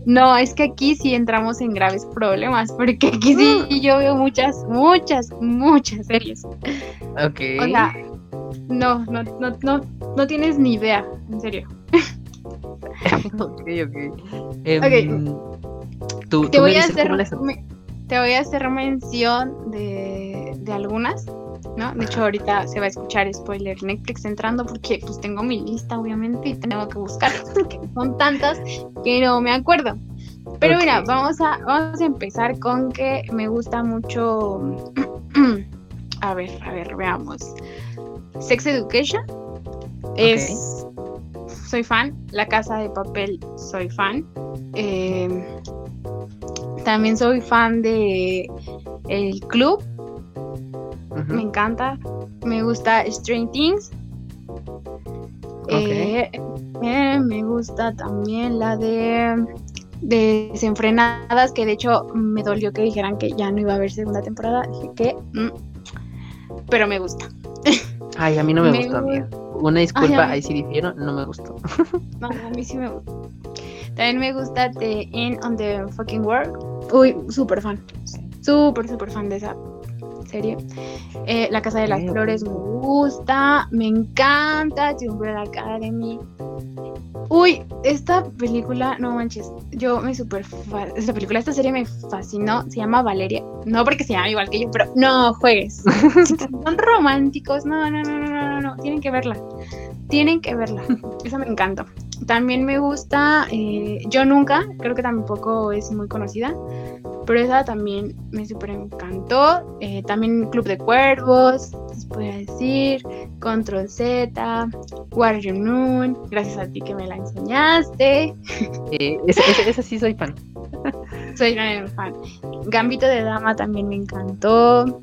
No, es que aquí sí entramos en graves problemas, porque aquí sí yo veo muchas, muchas, muchas series. Ok. O sea, no, no, no, no, no tienes ni idea, en serio. ok, ok. Em, te, voy a hacer, te voy a hacer mención de, de algunas ¿no? De hecho, ahorita se va a escuchar spoiler Netflix entrando porque pues tengo mi lista, obviamente, y tengo que buscarlas porque son tantas que no me acuerdo. Pero mira, vamos a, vamos a empezar con que me gusta mucho. a ver, a ver, veamos. Sex Education. Es. Soy fan. La Casa de Papel, soy fan. Eh, también soy fan de El Club me encanta. Me gusta Strange Things. Eh, eh, me gusta también la de desenfrenadas, que de hecho me dolió que dijeran que ya no iba a haber segunda temporada. Dije que, mm, pero me gusta. Ay, a mí no me, gustó, amiga. Una disculpa, ahí sí difiero, no me gustó. no, a mí sí me gusta. También me gusta The In on the Fucking World. Uy, súper fan. súper, súper fan de esa serie. Eh, la Casa de las Flores me gusta, me encanta, Umbrella Academy. Uy, esta película, no manches, yo me super esta película, esta serie me fascinó, se llama Valeria, no porque se llama igual que yo, pero no juegues. Son románticos, no, no, no, no, no, no, tienen que verla. Tienen que verla. Esa me encanta. También me gusta eh, Yo Nunca, creo que tampoco es muy conocida, pero esa también me super encantó. Eh, también Club de Cuervos, les podría decir, Control Z, Warrior Moon, gracias a ti que me la enseñaste. Eh, esa, sí soy fan. soy gran fan. Gambito de Dama también me encantó.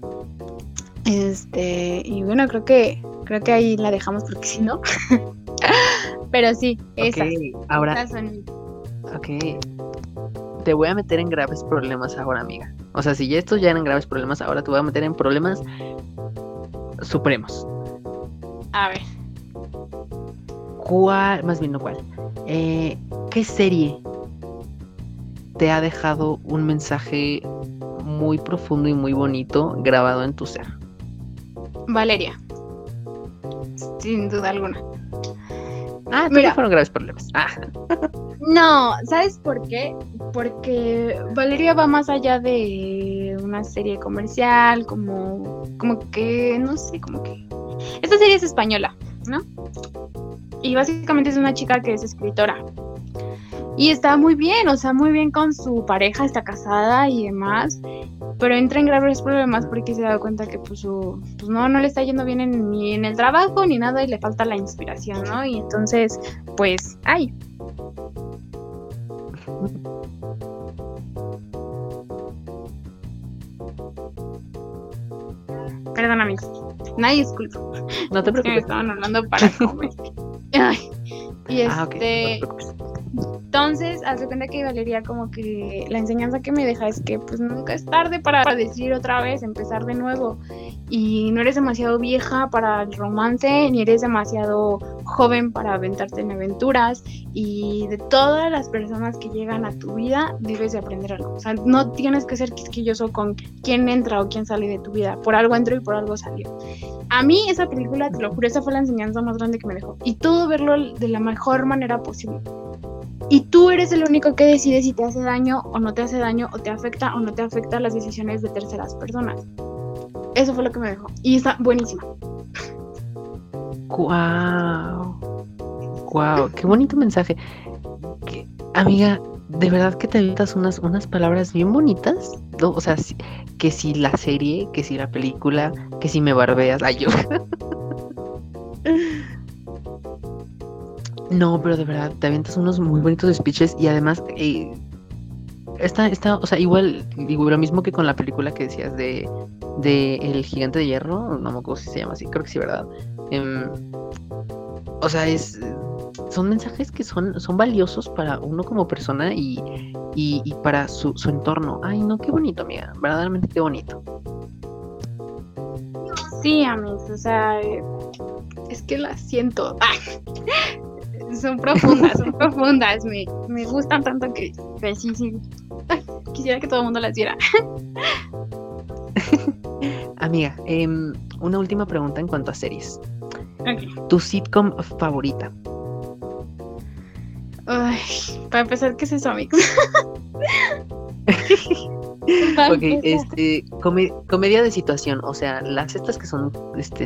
Este, y bueno, creo que creo que ahí la dejamos porque si no. Pero sí, esa. ahora. Ok. Te voy a meter en graves problemas ahora, amiga. O sea, si ya estos ya eran graves problemas, ahora te voy a meter en problemas supremos. A ver. ¿Cuál, más bien no cuál? Eh, ¿Qué serie te ha dejado un mensaje muy profundo y muy bonito grabado en tu ser? Valeria. Sin duda alguna. Ah, Mira, fueron graves problemas. Ah. No, ¿sabes por qué? Porque Valeria va más allá de una serie comercial, como, como que, no sé, como que... Esta serie es española, ¿no? Y básicamente es una chica que es escritora. Y está muy bien, o sea, muy bien con su pareja, está casada y demás, pero entra en graves problemas porque se da cuenta que pues, su, pues no, no le está yendo bien en, ni en el trabajo ni nada y le falta la inspiración, ¿no? Y entonces, pues, ay. Perdóname, nadie disculpa. No te preocupes. Me estaban hablando para comer. Ay. Y ah, este. Entonces, hace cuenta que Valeria como que la enseñanza que me deja es que pues nunca es tarde para decir otra vez, empezar de nuevo. Y no eres demasiado vieja para el romance, ni eres demasiado joven para aventarte en aventuras. Y de todas las personas que llegan a tu vida, debes de aprender algo. O sea, no tienes que ser quisquilloso con quién entra o quién sale de tu vida. Por algo entró y por algo salió. A mí esa película, te lo juro, esa fue la enseñanza más grande que me dejó. Y todo verlo de la mejor manera posible. Y tú eres el único que decide si te hace daño o no te hace daño, o te afecta o no te afecta las decisiones de terceras personas. Eso fue lo que me dejó. Y está buenísima. ¡Guau! ¡Guau! ¡Qué bonito mensaje! amiga, de verdad que te avientas unas, unas palabras bien bonitas. O sea, que si la serie, que si la película, que si me barbeas. Ay, yo. No, pero de verdad, te avientas unos muy bonitos speeches y además eh, está, está, o sea, igual, digo, lo mismo que con la película que decías de, de El Gigante de Hierro, no me acuerdo si se llama así, creo que sí, ¿verdad? Em, o sea, es, son mensajes que son, son valiosos para uno como persona y, y, para su, su entorno. Ay, no, qué bonito, amiga, verdaderamente qué bonito. Sí, amigos, o sea, es que la siento. son profundas, son profundas, me, me gustan tanto que, sí, sí. quisiera que todo el mundo las viera. Amiga, em, una última pregunta en cuanto a series. ¿Tu sitcom favorita? Ay, para empezar, ¿qué es eso, Mix? ok, este, comedia de situación, o sea, las estas que son, este,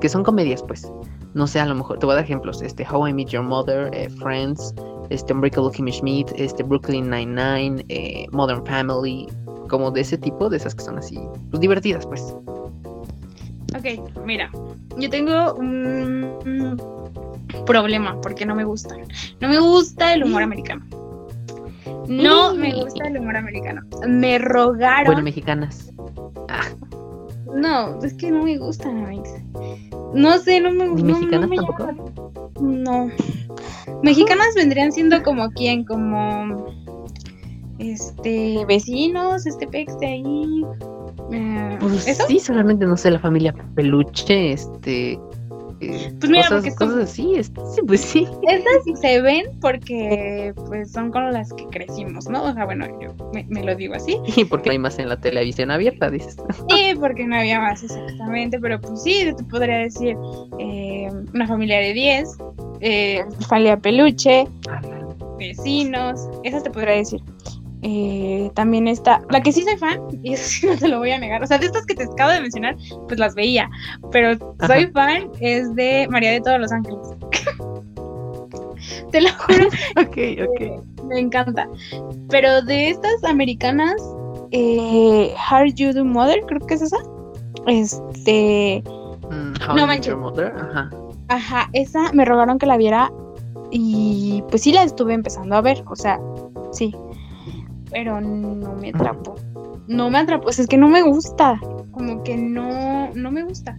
que son comedias, pues no sé, a lo mejor te voy a dar ejemplos, este How I Met Your Mother, eh, Friends, este Unbreakable Kimmy Schmidt, este Brooklyn Nine-Nine, eh, Modern Family, como de ese tipo, de esas que son así, pues divertidas, pues. Ok, mira, yo tengo un problema porque no me gusta. No me gusta el humor americano. No me gusta el humor americano. Me rogaron. Bueno, mexicanas. Ah. No, es que no me gustan. No sé, no me gusta. mexicanas tampoco? No. Mexicanas vendrían siendo como quién, como este vecinos, este pex de ahí. Eh, pues sí, solamente no sé, la familia Peluche, este Pues mira, cosas, porque son- cosas así, es- sí, pues sí. Estas se ven porque pues son con las que crecimos, ¿no? O sea, bueno, yo me, me lo digo así. Y porque hay más en la televisión abierta, dices. Y porque no había más exactamente, pero pues sí, te podría decir eh, una familia de 10, eh, familia peluche, vecinos, esas te podría decir. Eh, también está, la que sí soy fan, y eso sí no te lo voy a negar, o sea, de estas que te acabo de mencionar, pues las veía, pero soy Ajá. fan, es de María de todos los ángeles. te lo juro, Ok, ok. me encanta. Pero de estas americanas, eh, How You Do Mother, creo que es esa. Este, Mm, How No manches. Your Mother, ajá. ajá, esa me rogaron que la viera y pues sí la estuve empezando a ver, o sea, sí. Pero no me atrapó. No me atrapó, o sea, es que no me gusta, como que no, no me gusta.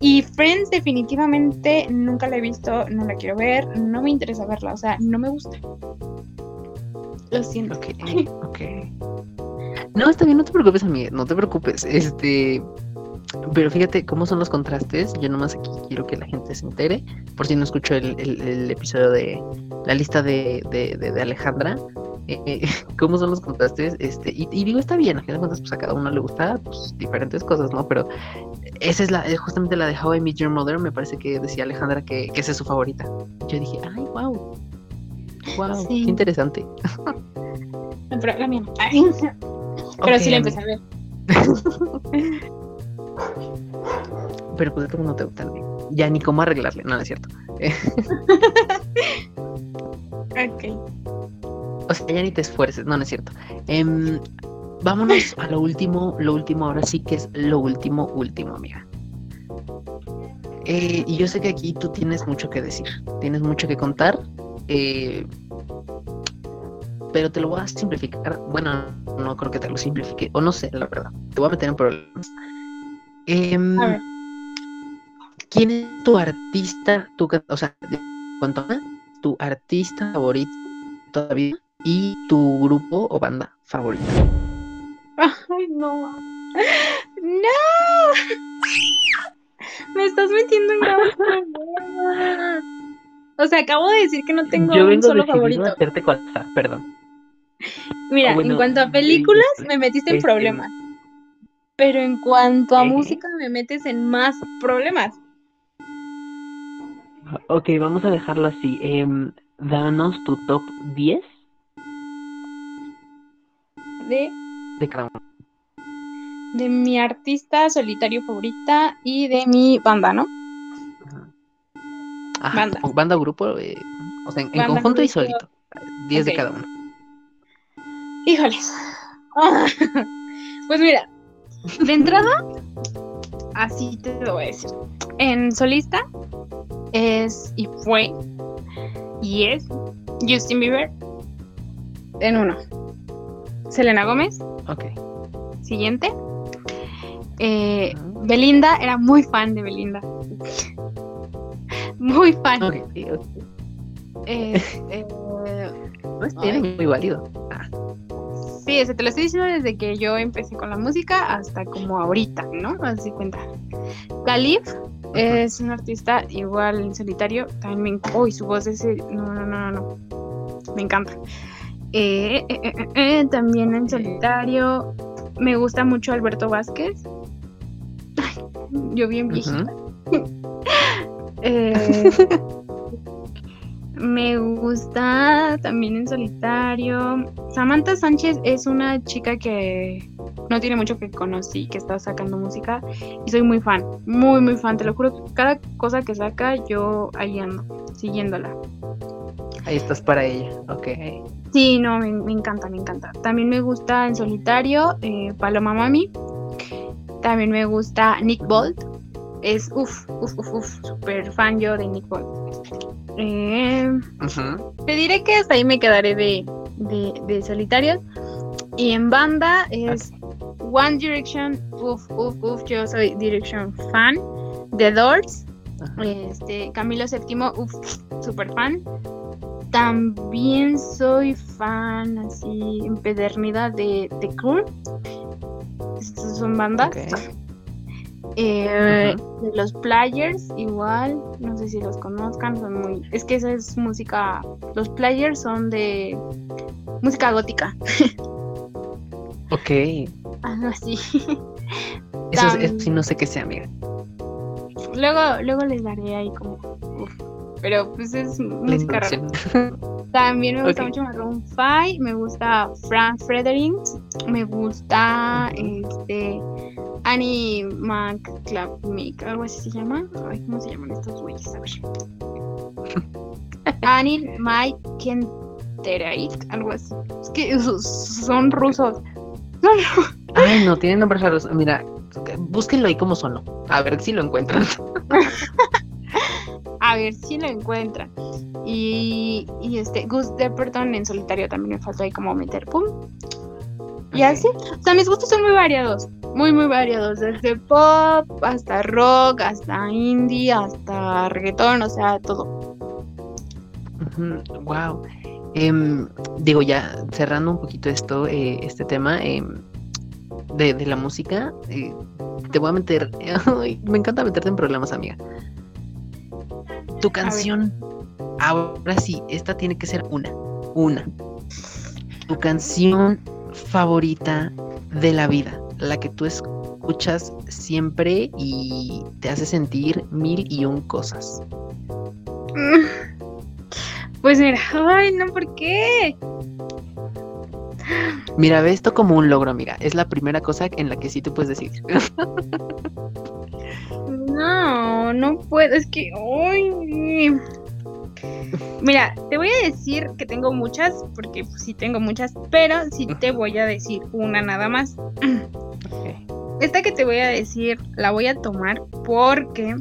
Y Friends definitivamente nunca la he visto, no la quiero ver, no me interesa verla, o sea, no me gusta. Lo siento. Ok, ok. No, está bien, no te preocupes, amiga, no te preocupes. Este. Pero fíjate cómo son los contrastes. Yo nomás aquí quiero que la gente se entere. Por si no escuchó el, el- el episodio de la lista de, de, de- de Alejandra. eh, cómo son los contrastes. Este, y, y digo, está bien, a fin de cuentas, pues a cada uno le gusta pues, diferentes cosas, ¿no? Pero esa es la, es justamente la de How I Met Your Mother. Me parece que decía Alejandra que, que esa es su favorita. Yo dije, ay, wow. Wow, Sí. qué interesante. Pero la mía. Ay, Pero sí la empecé a ver. Pero pues como no te gusta Ya ni cómo arreglarle, no, no es cierto. Ok. O sea, ya ni te esfuerces, no, no es cierto. Em, vámonos a lo último, lo último ahora sí que es lo último, último, amiga. Eh, y yo sé que aquí tú tienes mucho que decir, tienes mucho que contar, eh, pero te lo voy a simplificar. Bueno, no creo que te lo simplifique, o no sé, la verdad. Te voy a meter en problemas. Em. ¿Quién es tu artista, tu, o sea, de cuanto a tu artista favorito todavía y tu grupo o banda favorita? Ay, no. No. Me estás metiendo en problemas. O sea, acabo de decir que no tengo Yo un vengo solo decidido favorito. hacerte colapsar, perdón. Mira, Ah, bueno, en cuanto a sí, películas, este, me metiste en este, problemas. Pero en cuanto a música, me metes en más problemas. Ok, vamos a dejarlo así. em, danos tu top 10 De, de cada uno. de mi artista solitario favorita y de mi banda, ¿no? Ajá, Banda. banda o grupo, eh, o sea, en, conjunto y solito. 10 de cada uno. Híjoles. Pues mira, de entrada, así te lo voy a decir. En solista es y fue y es Justin Bieber en uno. Selena Gómez, Ok. siguiente. Eh, Belinda, era muy fan de Belinda. Muy fan. Ok, ok. Eh, eh, No es bien, muy válido. Ah, Sí, o sea, te lo estoy diciendo desde que yo empecé con la música hasta como ahorita, ¿no? Así cuenta. Khalif es un artista igual en solitario. También me. Uy, su voz ese. No, no, no, no, no. Me encanta. Eh, eh, eh, eh, eh, también en solitario. Me gusta mucho Alberto Vázquez. Ay, yo bien viejita. Eh, me gusta también en solitario. Samantha Sánchez es una chica que no tiene mucho que conocí, que está sacando música y soy muy fan, muy muy fan, te lo juro, que cada cosa que saca yo ahí ando, siguiéndola. Ahí estás para ella. Ok. Sí, no, me, me encanta, me encanta. También me gusta en solitario eh, Paloma Mami. También me gusta Nick Bolt. Es uff, uff, uff, uff, super fan yo de Nick Bolt. Eh, te diré que hasta ahí me quedaré de, de, de solitarios. Y en banda es One Direction, uff, uff, uff, yo soy Direction fan. The Doors, este, Camilo VII, uff, super fan. También soy fan así empedernida de The Cure. Estas son bandas. Eh, los Players, igual, no sé si los conozcan, son muy. Es que esa es música. Los Players son de música gótica. Ok. Algo así. Eso, es, eso sí no sé qué sea, amiga. Luego, luego les daré ahí como. uf, Pero pues es música rara. También me gusta Ok. mucho Maroon 5, me gusta Frank Fredericks, me gusta este Annie McClamick, algo así se llama. Ay, ¿cómo se llaman estos güeyes? A ver. Annie McKenterite, algo así. Es que son rusos. Ay, no, tienen nombres raros. Mira, búsquenlo ahí como sonó. A ver si lo encuentran. A ver si lo encuentran. Y, y este, Gus Depperton en solitario también me faltó ahí como meter pum. Y así. O sea, mis gustos son muy variados. Muy, muy variados. Desde pop hasta rock, hasta indie, hasta reggaetón, o sea, todo. wow. Em, digo, ya cerrando un poquito esto, eh, este tema em, de, de la música, eh, te voy a meter. me encanta meterte en problemas, amiga. Tu canción. Ahora sí, esta tiene que ser una. Una. Tu canción favorita de la vida. La que tú escuchas siempre y te hace sentir mil y un cosas. Pues mira, ay, no, ¿por qué? Mira, ve esto como un logro, amiga. Es la primera cosa en la que sí te puedes decidir. No, no puedo, es que. Ay. Mira, te voy a decir que tengo muchas, porque pues, sí tengo muchas, pero sí te voy a decir una nada más. Esta que te voy a decir la voy a tomar porque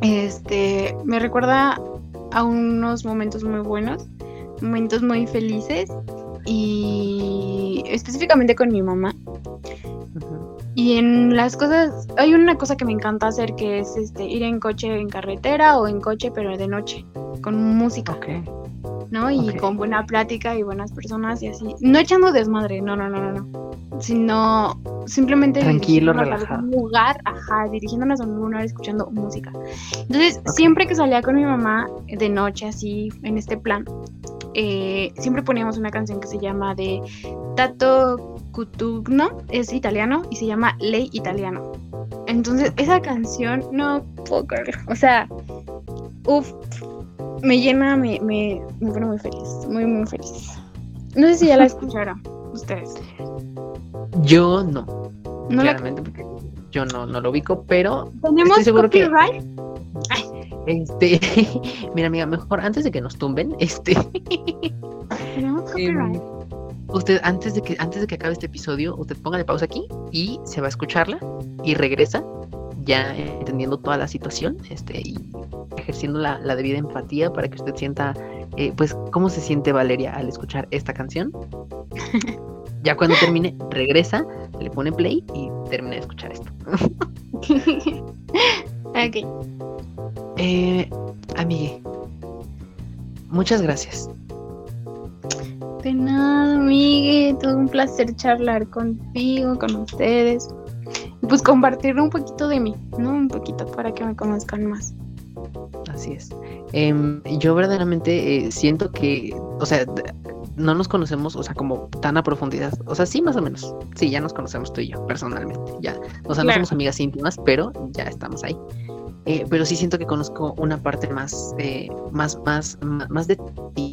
este me recuerda a unos momentos muy buenos, momentos muy felices y específicamente con mi mamá. Y en las cosas, hay una cosa que me encanta hacer que es este ir en coche en carretera o en coche pero de noche, con música, Ok. ¿no? Y con buena plática y buenas personas y así. No echando desmadre, no, no, no, no, no. Sino simplemente Tranquilo, a relajado. algún lugar, ajá, dirigiéndonos a algún lugar escuchando música. Entonces, siempre que salía con mi mamá de noche así, en este plan, eh, siempre poníamos una canción que se llama de Tato Cutugno, es italiano y se llama Ley Italiano. Entonces, esa canción, no puedo creerlo. O sea, uff, me llena, me, me, me pone muy feliz, muy, muy feliz. No sé si ya la escucharon ustedes. Yo no, No la claramente, porque yo no, no lo ubico, pero tenemos estoy seguro que- copyright. este, mira, amiga, mejor antes de que nos tumben, este, Tenemos em, copyright. Usted antes de que antes de que acabe este episodio, usted póngale pausa aquí y se va a escucharla y regresa ya entendiendo toda la situación, este, y ejerciendo la, la debida empatía para que usted sienta, eh, pues, cómo se siente Valeria al escuchar esta canción. ya cuando termine, regresa, le pone play y termina de escuchar esto. ok. Eh, amigue, muchas gracias. De nada, Migue. Todo un placer charlar contigo, con ustedes. Y pues compartir un poquito de mí, ¿no? Un poquito para que me conozcan más. Así es. Em, yo verdaderamente eh, siento que, o sea, no nos conocemos, o sea, como tan a profundidad. O sea, sí, más o menos. Sí, ya nos conocemos tú y yo, personalmente. Ya. O sea, no somos amigas íntimas, pero ya estamos ahí. Eh, pero sí siento que conozco una parte más, eh, más, más, más de ti.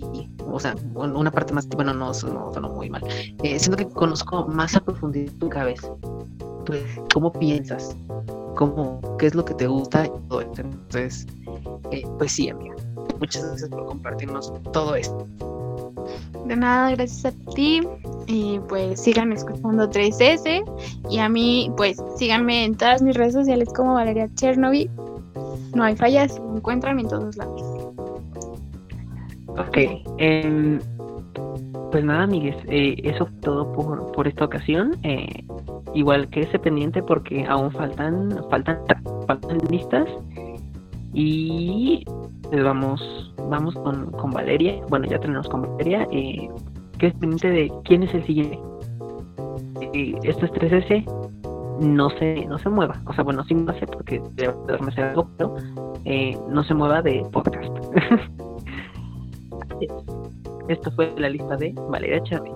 O sea, un- una parte más, bueno, no, no sonó muy mal. Eh, siento que conozco más a profundidad tu cabeza. Pues, ¿Cómo piensas? ¿Cómo, ¿Qué es lo que te gusta? Y todo esto. Entonces, eh, pues sí, amiga. Muchas gracias por compartirnos todo esto. De nada, gracias a ti. Pues sigan escuchando 3S. Y a mí, pues síganme en todas mis redes sociales como Valeria Chernobyl. No hay fallas, me encuentran en todos lados. Ok. em, pues nada, amigues. eh, eso fue todo por, por esta ocasión. Eh, igual que ese pendiente porque aún faltan, faltan, faltan listas. Y pues vamos, vamos con, con Valeria. Bueno, ya tenemos con Valeria. Eh, que es pendiente de quién es el siguiente. Eh, esto es 3S. no se, no se mueva. O sea, bueno, sí no sé porque debe algo, pero eh, no se mueva de podcast. Chávez. Esto fue la lista de Valeria Chávez.